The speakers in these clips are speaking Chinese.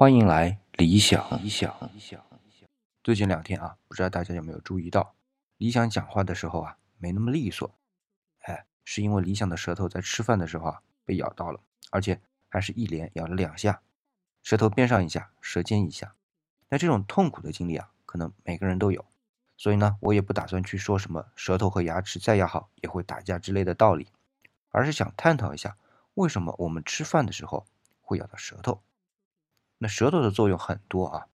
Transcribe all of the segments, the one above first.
欢迎来理想。理想，理想。最近两天啊，不知道大家有没有注意到，理想讲话的时候啊，没那么利索。哎，是因为理想的舌头在吃饭的时候啊被咬到了，而且还是一连咬了两下，舌头边上一下，舌尖一下。那这种痛苦的经历啊，可能每个人都有。所以呢，我也不打算去说什么舌头和牙齿再要好也会打架之类的道理，而是想探讨一下，为什么我们吃饭的时候会咬到舌头。那舌头的作用很多啊，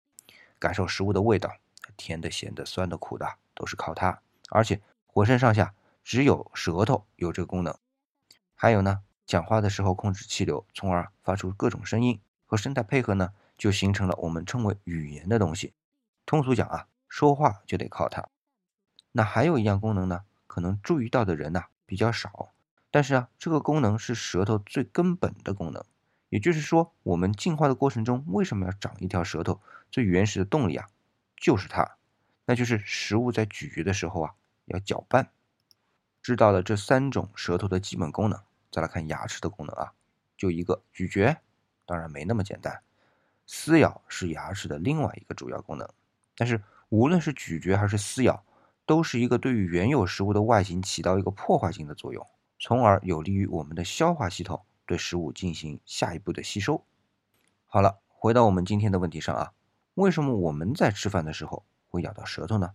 感受食物的味道，甜的、咸的、酸的、苦的，都是靠它。而且浑身上下只有舌头有这个功能。还有呢，讲话的时候控制气流，从而发出各种声音和声带配合呢，就形成了我们称为语言的东西。通俗讲啊，说话就得靠它。那还有一样功能呢，可能注意到的人呢比较少，但是啊，这个功能是舌头最根本的功能。也就是说，我们进化的过程中为什么要长一条舌头？最原始的动力啊，就是它，那就是食物在咀嚼的时候啊，要搅拌。知道了这三种舌头的基本功能，再来看牙齿的功能啊，就一个咀嚼，当然没那么简单，撕咬是牙齿的另外一个主要功能。但是无论是咀嚼还是撕咬，都是一个对于原有食物的外形起到一个破坏性的作用，从而有利于我们的消化系统。对食物进行下一步的吸收。好了，回到我们今天的问题上啊，为什么我们在吃饭的时候会咬到舌头呢？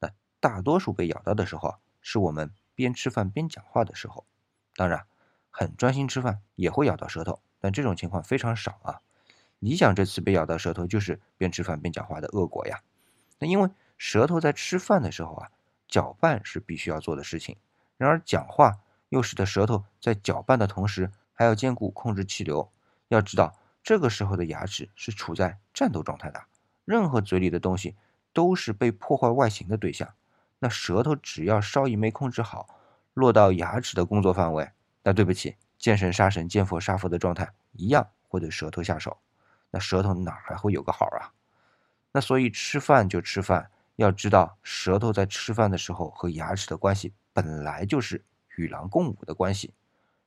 那大多数被咬到的时候啊，是我们边吃饭边讲话的时候。当然，很专心吃饭也会咬到舌头，但这种情况非常少啊。你想这次被咬到舌头就是边吃饭边讲话的恶果呀。那因为舌头在吃饭的时候啊，搅拌是必须要做的事情，然而讲话又使得舌头在搅拌的同时。还要兼顾控制气流。要知道，这个时候的牙齿是处在战斗状态的，任何嘴里的东西都是被破坏外形的对象。那舌头只要稍一没控制好，落到牙齿的工作范围，那对不起，见神杀神，见佛杀佛的状态一样会对舌头下手。那舌头哪还会有个好啊？那所以吃饭就吃饭，要知道舌头在吃饭的时候和牙齿的关系本来就是与狼共舞的关系。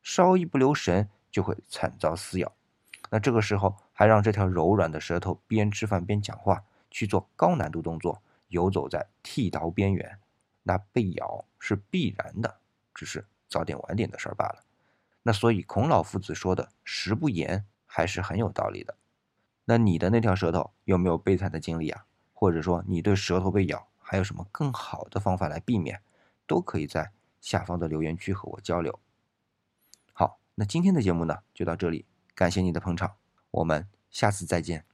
稍一不留神，就会惨遭撕咬。那这个时候还让这条柔软的舌头边吃饭边讲话，去做高难度动作，游走在剃刀边缘，那被咬是必然的，只是早点晚点的事儿罢了。那所以孔老夫子说的“食不言”还是很有道理的。那你的那条舌头有没有悲惨的经历啊？或者说你对舌头被咬还有什么更好的方法来避免？都可以在下方的留言区和我交流。那今天的节目呢，就到这里，感谢你的捧场，我们下次再见。